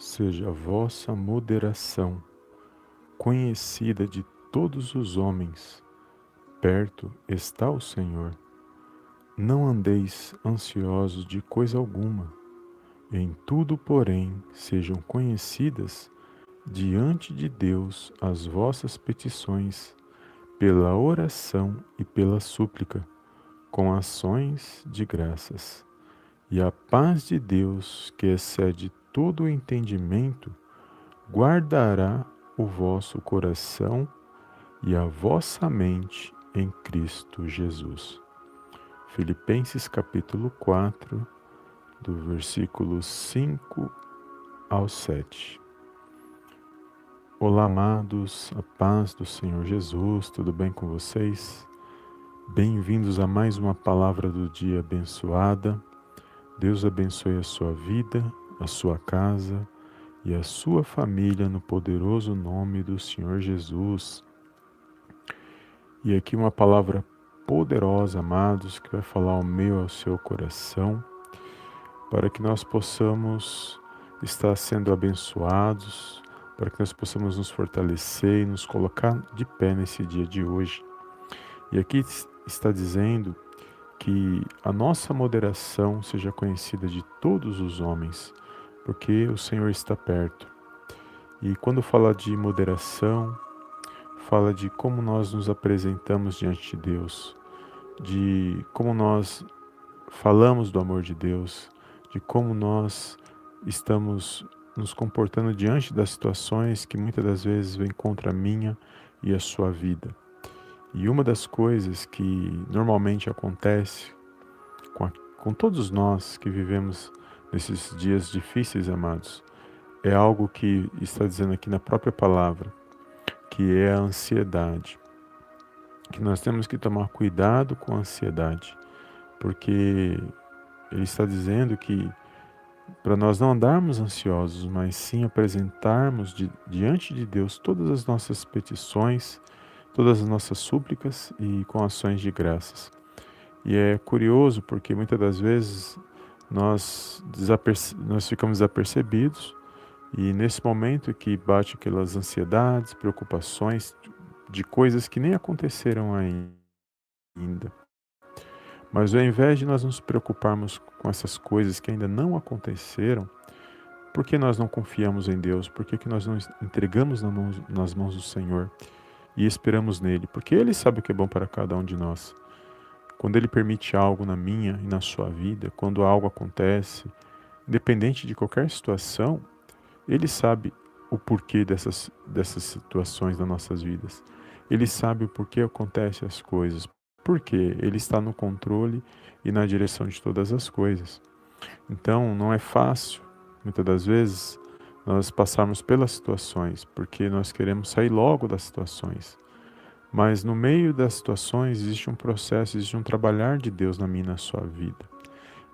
seja a vossa moderação conhecida de todos os homens. Perto está o Senhor. Não andeis ansiosos de coisa alguma. Em tudo, porém, sejam conhecidas diante de Deus as vossas petições, pela oração e pela súplica, com ações de graças. E a paz de Deus, que excede todo o entendimento, guardará o vosso coração e a vossa mente em Cristo Jesus. Filipenses capítulo 4, do versículo 5 ao 7. Olá, amados, a paz do Senhor Jesus, tudo bem com vocês? Bem-vindos a mais uma palavra do dia abençoada. Deus abençoe a sua vida, a sua casa e a sua família no poderoso nome do Senhor Jesus. E aqui uma palavra poderosa, amados, que vai falar ao meu ao seu coração, para que nós possamos estar sendo abençoados, para que nós possamos nos fortalecer e nos colocar de pé nesse dia de hoje. E aqui está dizendo que a nossa moderação seja conhecida de todos os homens, porque o Senhor está perto. E quando fala de moderação, fala de como nós nos apresentamos diante de Deus, de como nós falamos do amor de Deus, de como nós estamos nos comportando diante das situações que muitas das vezes vêm contra a minha e a sua vida. E uma das coisas que normalmente acontece com, a, com todos nós que vivemos nesses dias difíceis, amados, é algo que está dizendo aqui na própria palavra, que é a ansiedade. Que nós temos que tomar cuidado com a ansiedade, porque ele está dizendo que para nós não andarmos ansiosos, mas sim apresentarmos de, diante de Deus todas as nossas petições, todas as nossas súplicas e com ações de graças. E é curioso porque muitas das vezes nós, nós ficamos desapercebidos e nesse momento que bate aquelas ansiedades, preocupações de coisas que nem aconteceram ainda. Mas ao invés de nós nos preocuparmos com essas coisas que ainda não aconteceram, por que nós não confiamos em Deus? Por que, que nós não entregamos nas mãos, nas mãos do Senhor e esperamos nele? Porque Ele sabe o que é bom para cada um de nós. Quando Ele permite algo na minha e na sua vida, quando algo acontece, independente de qualquer situação, Ele sabe o porquê dessas, dessas situações nas nossas vidas. Ele sabe o porquê acontecem as coisas, porque Ele está no controle e na direção de todas as coisas. Então, não é fácil, muitas das vezes, nós passarmos pelas situações, porque nós queremos sair logo das situações. Mas no meio das situações existe um processo, existe um trabalhar de Deus na minha e na sua vida.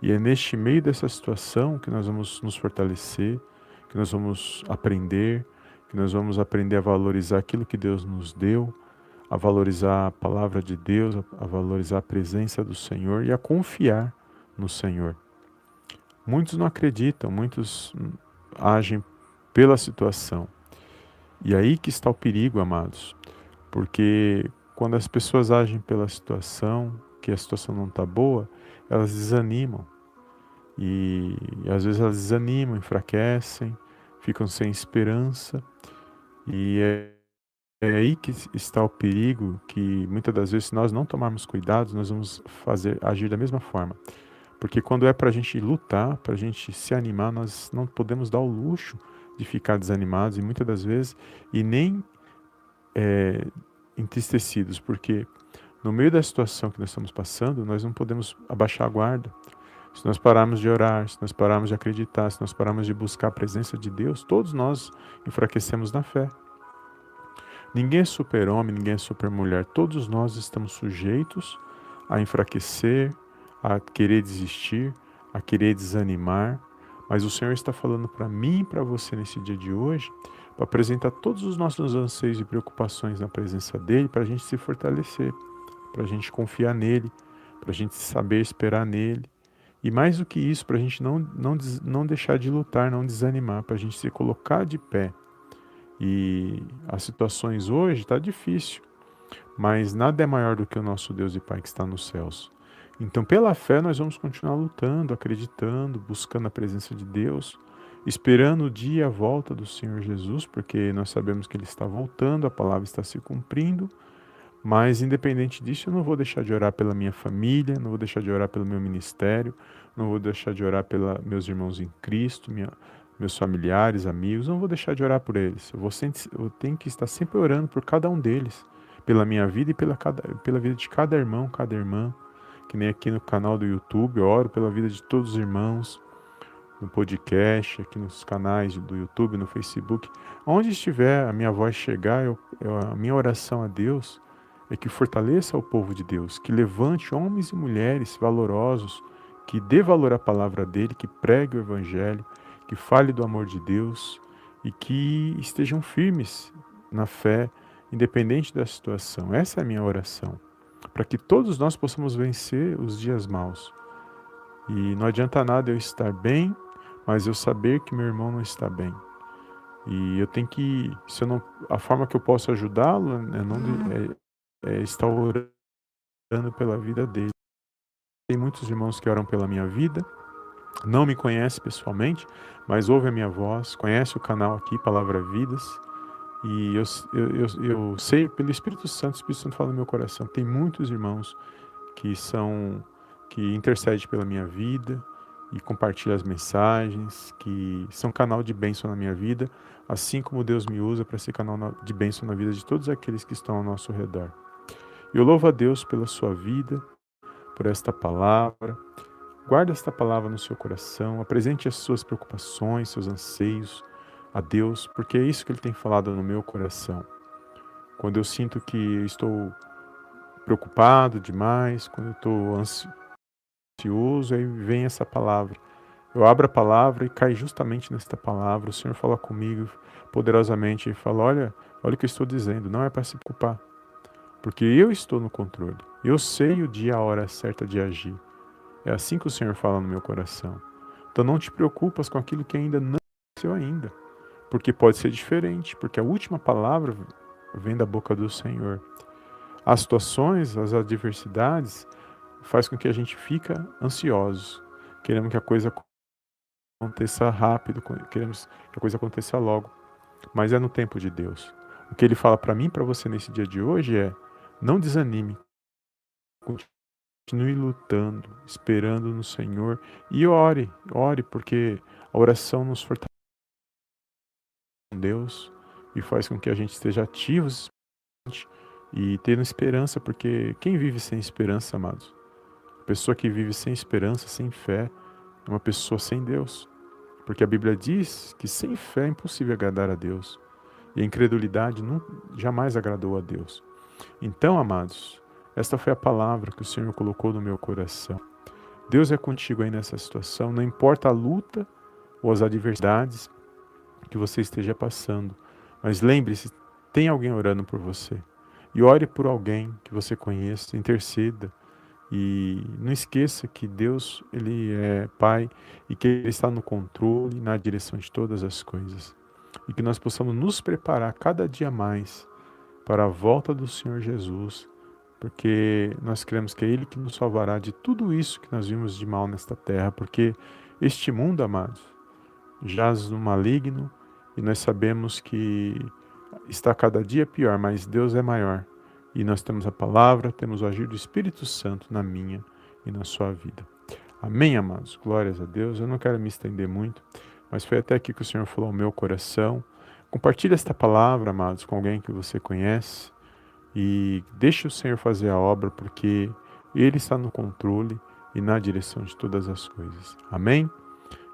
E é neste meio dessa situação que nós vamos nos fortalecer, que nós vamos aprender, que nós vamos aprender a valorizar aquilo que Deus nos deu, a valorizar a palavra de Deus, a valorizar a presença do Senhor e a confiar no Senhor. Muitos não acreditam, muitos agem pela situação. E aí que está o perigo, amados, porque quando as pessoas agem pela situação, que a situação não está boa, elas desanimam. E, e às vezes elas desanimam, enfraquecem, ficam sem esperança. E é é aí que está o perigo, que muitas das vezes, se nós não tomarmos cuidado, nós vamos fazer agir da mesma forma. Porque quando é para a gente lutar, para a gente se animar, nós não podemos dar o luxo de ficar desanimados e muitas das vezes e nem é, entristecidos, porque no meio da situação que nós estamos passando, nós não podemos abaixar a guarda. Se nós pararmos de orar, se nós pararmos de acreditar, se nós pararmos de buscar a presença de Deus, todos nós enfraquecemos na fé. Ninguém é super-homem, ninguém é super-mulher. Todos nós estamos sujeitos a enfraquecer, a querer desistir, a querer desanimar. Mas o Senhor está falando para mim e para você nesse dia de hoje, para apresentar todos os nossos anseios e preocupações na presença dEle, para a gente se fortalecer, para a gente confiar nele, para a gente saber esperar nele E mais do que isso, para a gente não, não, não deixar de lutar, não desanimar, para a gente se colocar de pé. E as situações hoje está difícil, mas nada é maior do que o nosso Deus e Pai que está nos céus. Então, pela fé, nós vamos continuar lutando, acreditando, buscando a presença de Deus, esperando o dia a volta do Senhor Jesus, porque nós sabemos que Ele está voltando, a palavra está se cumprindo. Mas, independente disso, eu não vou deixar de orar pela minha família, não vou deixar de orar pelo meu ministério, não vou deixar de orar pelos meus irmãos em Cristo, minha, meus familiares, amigos, não vou deixar de orar por eles. Eu, vou sempre, eu tenho que estar sempre orando por cada um deles, pela minha vida e pela, cada, pela vida de cada irmão, cada irmã, que nem aqui no canal do YouTube, oro pela vida de todos os irmãos, no podcast, aqui nos canais do YouTube, no Facebook, onde estiver a minha voz chegar, eu, eu, a minha oração a Deus é que fortaleça o povo de Deus, que levante homens e mulheres valorosos, que dê valor à palavra dele, que pregue o evangelho, que fale do amor de Deus e que estejam firmes na fé, independente da situação. Essa é a minha oração, para que todos nós possamos vencer os dias maus. E não adianta nada eu estar bem, mas eu saber que meu irmão não está bem. E eu tenho que, se eu não, a forma que eu posso ajudá-lo é, não, é, é estar orando pela vida dele. Tem muitos irmãos que oram pela minha vida, não me conhece pessoalmente, mas ouve a minha voz, conhece o canal aqui, Palavra Vidas, e eu, eu, eu, eu sei pelo Espírito Santo, o Espírito Santo fala no meu coração, tem muitos irmãos que são, que intercedem pela minha vida e compartilham as mensagens, que são canal de bênção na minha vida, assim como Deus me usa para ser canal de bênção na vida de todos aqueles que estão ao nosso redor. Eu louvo a Deus pela sua vida, por esta palavra, Guarde esta palavra no seu coração, apresente as suas preocupações, seus anseios a Deus, porque é isso que Ele tem falado no meu coração. Quando eu sinto que estou preocupado demais, quando eu estou ansioso, aí vem essa palavra. Eu abro a palavra e cai justamente nesta palavra. O Senhor fala comigo poderosamente e fala: Olha, olha o que eu estou dizendo, não é para se preocupar, porque eu estou no controle. Eu sei o dia, a hora certa de agir. É assim que o Senhor fala no meu coração. Então não te preocupas com aquilo que ainda não aconteceu ainda, porque pode ser diferente, porque a última palavra vem da boca do Senhor. As situações, as adversidades faz com que a gente fica ansiosos, queremos que a coisa aconteça rápido, queremos que a coisa aconteça logo, mas é no tempo de Deus. O que ele fala para mim, para você nesse dia de hoje é: não desanime, Continue lutando, esperando no Senhor e ore, ore, porque a oração nos fortalece com Deus e faz com que a gente esteja ativos e tendo esperança, porque quem vive sem esperança, amados? Pessoa que vive sem esperança, sem fé, é uma pessoa sem Deus. Porque a Bíblia diz que sem fé é impossível agradar a Deus. E a incredulidade não, jamais agradou a Deus. Então, amados, esta foi a palavra que o Senhor colocou no meu coração. Deus é contigo aí nessa situação, não importa a luta ou as adversidades que você esteja passando, mas lembre-se, tem alguém orando por você. E ore por alguém que você conheça, interceda. E não esqueça que Deus, ele é Pai e que ele está no controle, na direção de todas as coisas. E que nós possamos nos preparar cada dia mais para a volta do Senhor Jesus porque nós cremos que é Ele que nos salvará de tudo isso que nós vimos de mal nesta terra, porque este mundo, amados, jaz no maligno e nós sabemos que está cada dia pior, mas Deus é maior. E nós temos a palavra, temos o agir do Espírito Santo na minha e na sua vida. Amém, amados? Glórias a Deus. Eu não quero me estender muito, mas foi até aqui que o Senhor falou ao meu coração. Compartilhe esta palavra, amados, com alguém que você conhece e deixe o Senhor fazer a obra, porque Ele está no controle e na direção de todas as coisas. Amém?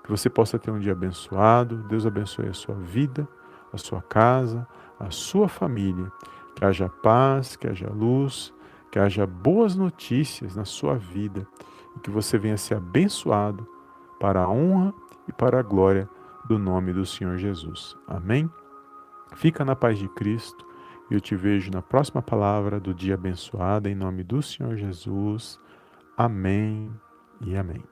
Que você possa ter um dia abençoado. Deus abençoe a sua vida, a sua casa, a sua família. Que haja paz, que haja luz, que haja boas notícias na sua vida e que você venha ser abençoado para a honra e para a glória do nome do Senhor Jesus. Amém? Fica na paz de Cristo. Eu te vejo na próxima palavra do dia abençoada, em nome do Senhor Jesus. Amém e amém.